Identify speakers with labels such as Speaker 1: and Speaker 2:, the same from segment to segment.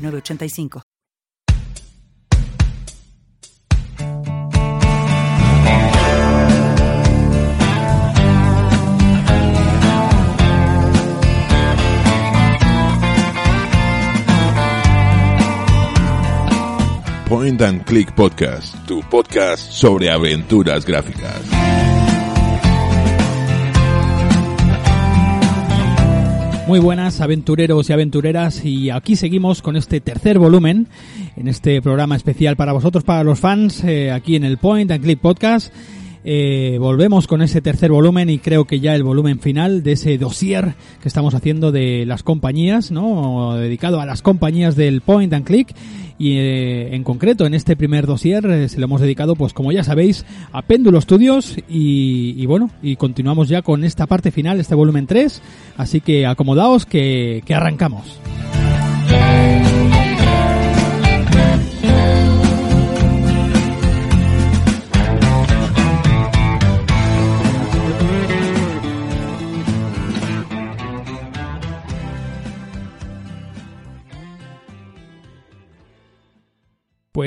Speaker 1: 985.
Speaker 2: Point and Click Podcast, tu podcast sobre aventuras gráficas.
Speaker 3: Muy buenas aventureros y aventureras y aquí seguimos con este tercer volumen en este programa especial para vosotros, para los fans, eh, aquí en el Point and Click Podcast. Eh, volvemos con ese tercer volumen y creo que ya el volumen final de ese dossier que estamos haciendo de las compañías, ¿no? Dedicado a las compañías del Point and Click. Y eh, en concreto en este primer dossier eh, se lo hemos dedicado pues como ya sabéis a Péndulo Studios y, bueno y continuamos ya con esta parte final este volumen 3 así que acomodaos que, que arrancamos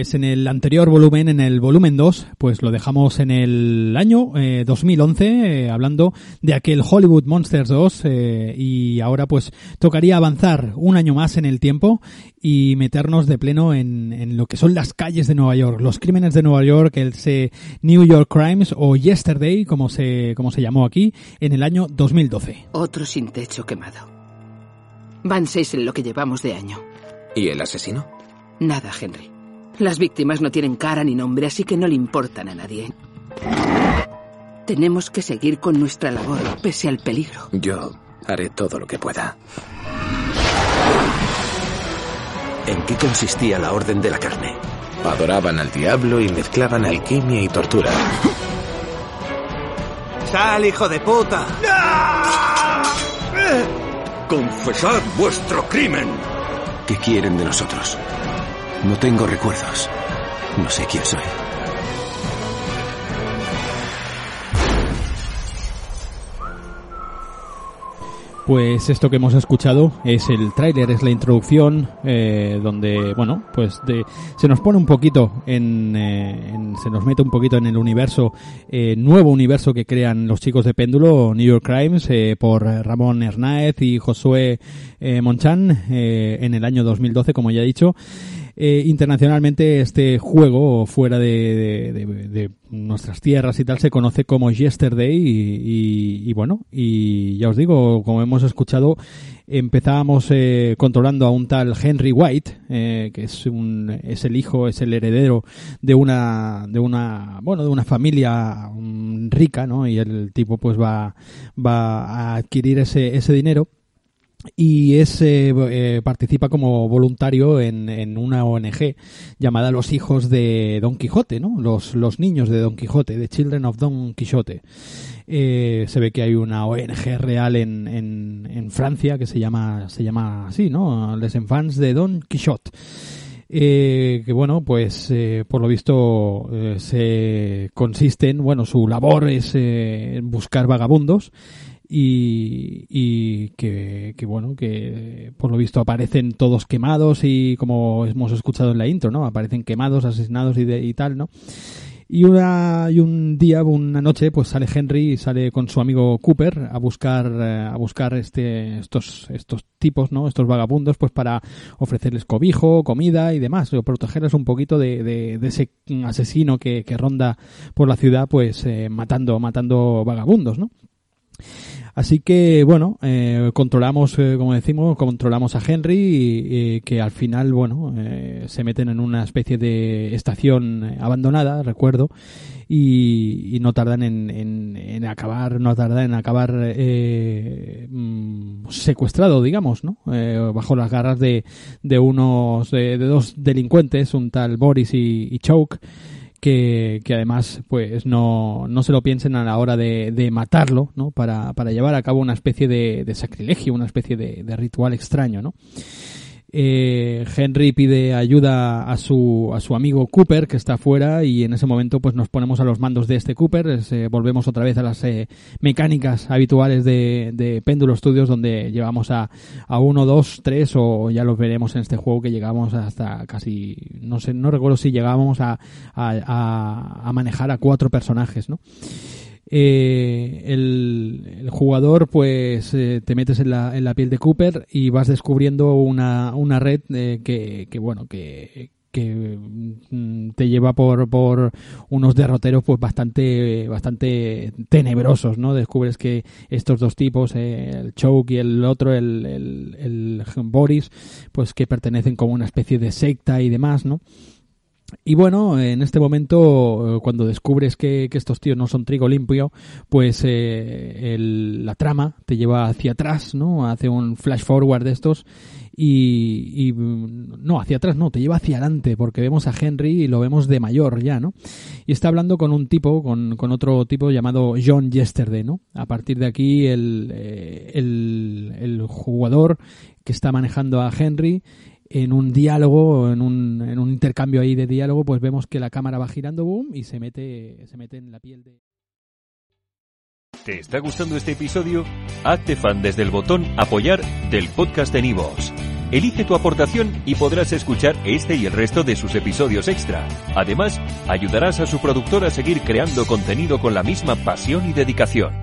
Speaker 3: Pues en el anterior volumen, en el volumen 2, pues lo dejamos en el año eh, 2011, eh, hablando de aquel Hollywood Monsters 2, eh, y ahora pues tocaría avanzar un año más en el tiempo y meternos de pleno en, en lo que son las calles de Nueva York, los crímenes de Nueva York, el New York Crimes o Yesterday, como se, como se llamó aquí, en el año 2012.
Speaker 4: Otro sin techo quemado. Van seis en lo que llevamos de año.
Speaker 5: ¿Y el asesino?
Speaker 4: Nada, Henry. Las víctimas no tienen cara ni nombre, así que no le importan a nadie. Tenemos que seguir con nuestra labor, pese al peligro.
Speaker 5: Yo haré todo lo que pueda. ¿En qué consistía la Orden de la Carne? Adoraban al diablo y mezclaban alquimia y tortura.
Speaker 6: ¡Sal, hijo de puta!
Speaker 7: ¡Confesad vuestro crimen!
Speaker 5: ¿Qué quieren de nosotros? No tengo recuerdos. No sé quién soy.
Speaker 3: Pues esto que hemos escuchado es el tráiler, es la introducción, eh, donde, bueno, pues de, se nos pone un poquito en, eh, se nos mete un poquito en el universo, eh, nuevo universo que crean los chicos de Péndulo, New York Crimes, por Ramón Hernáez y Josué Monchan, eh, en el año 2012, como ya he dicho. Eh, internacionalmente este juego fuera de, de, nuestras tierras y tal se conoce como Yesterday y, y, bueno y ya os digo como hemos escuchado empezábamos eh, controlando a un tal Henry White eh, que es un es el hijo es el heredero de una de una bueno de una familia um, rica no y el tipo pues va va a adquirir ese ese dinero y es, eh, eh, participa como voluntario en, en, una ONG llamada Los Hijos de Don Quijote, ¿no? Los, los niños de Don Quijote, The Children of Don Quixote. Eh, se ve que hay una ONG real en, en, en, Francia que se llama, se llama así, ¿no? Les Enfants de Don Quixote. Eh, que bueno, pues eh, por lo visto eh, se consiste en, bueno, su labor es eh, buscar vagabundos y, y que, que, bueno, que por lo visto aparecen todos quemados y como hemos escuchado en la intro, ¿no? Aparecen quemados, asesinados y, de, y tal, ¿no? Y, una, y un día, una noche, pues sale Henry y sale con su amigo Cooper a buscar, a buscar este, estos, estos tipos, ¿no? Estos vagabundos, pues para ofrecerles cobijo, comida y demás, o protegerles un poquito de, de, de ese asesino que, que, ronda por la ciudad, pues eh, matando, matando vagabundos, ¿no? Así que, bueno, eh, controlamos, eh, como decimos, controlamos a Henry, y, que al final, bueno, eh, se meten en una especie de estación abandonada, recuerdo, y, no tardan en, en, acabar, no tardan en acabar mm, secuestrado, digamos, ¿no? bajo las garras de, de unos, de, dos delincuentes, un tal Boris y, y Choke que, que además pues no, no se lo piensen a la hora de, de matarlo, ¿no? Para, para llevar a cabo una especie de, de sacrilegio, una especie de, de ritual extraño, ¿no? Eh, Henry pide ayuda a su, a su amigo Cooper, que está afuera, y en ese momento pues nos ponemos a los mandos de este Cooper, eh, volvemos otra vez a las eh, mecánicas habituales de, de Péndulo Studios, donde llevamos a, a uno, dos, tres, o ya los veremos en este juego que llegamos hasta casi, no sé, no recuerdo si llegábamos a, a, a manejar a cuatro personajes, ¿no? Eh, el, jugador pues eh, te metes en la, en la piel de Cooper y vas descubriendo una, una red eh, que, que, bueno que, que mm, te lleva por, por unos derroteros pues bastante bastante tenebrosos no descubres que estos dos tipos eh, el Choke y el otro el, el, el Boris pues que pertenecen como una especie de secta y demás no y bueno, en este momento, eh, cuando descubres que, estos tíos no son trigo limpio, pues eh, la trama te lleva hacia atrás, ¿no? Hace un flash forward de estos y, y, no, hacia atrás no, te lleva hacia adelante porque vemos a Henry y lo vemos de mayor ya, ¿no? Y está hablando con un tipo, con, con otro tipo llamado John Yesterday, ¿no? A partir de aquí el, eh, el, el jugador que está manejando a Henry en un diálogo, en un, en un intercambio ahí de diálogo, pues vemos que la cámara va girando, boom, y se mete, se mete en la piel de...
Speaker 8: ¿Te está gustando este episodio? Hazte fan desde el botón apoyar del podcast de Nivos. Elige tu aportación y podrás escuchar este y el resto de sus episodios extra. Además, ayudarás a su productor a seguir creando contenido con la misma pasión y dedicación.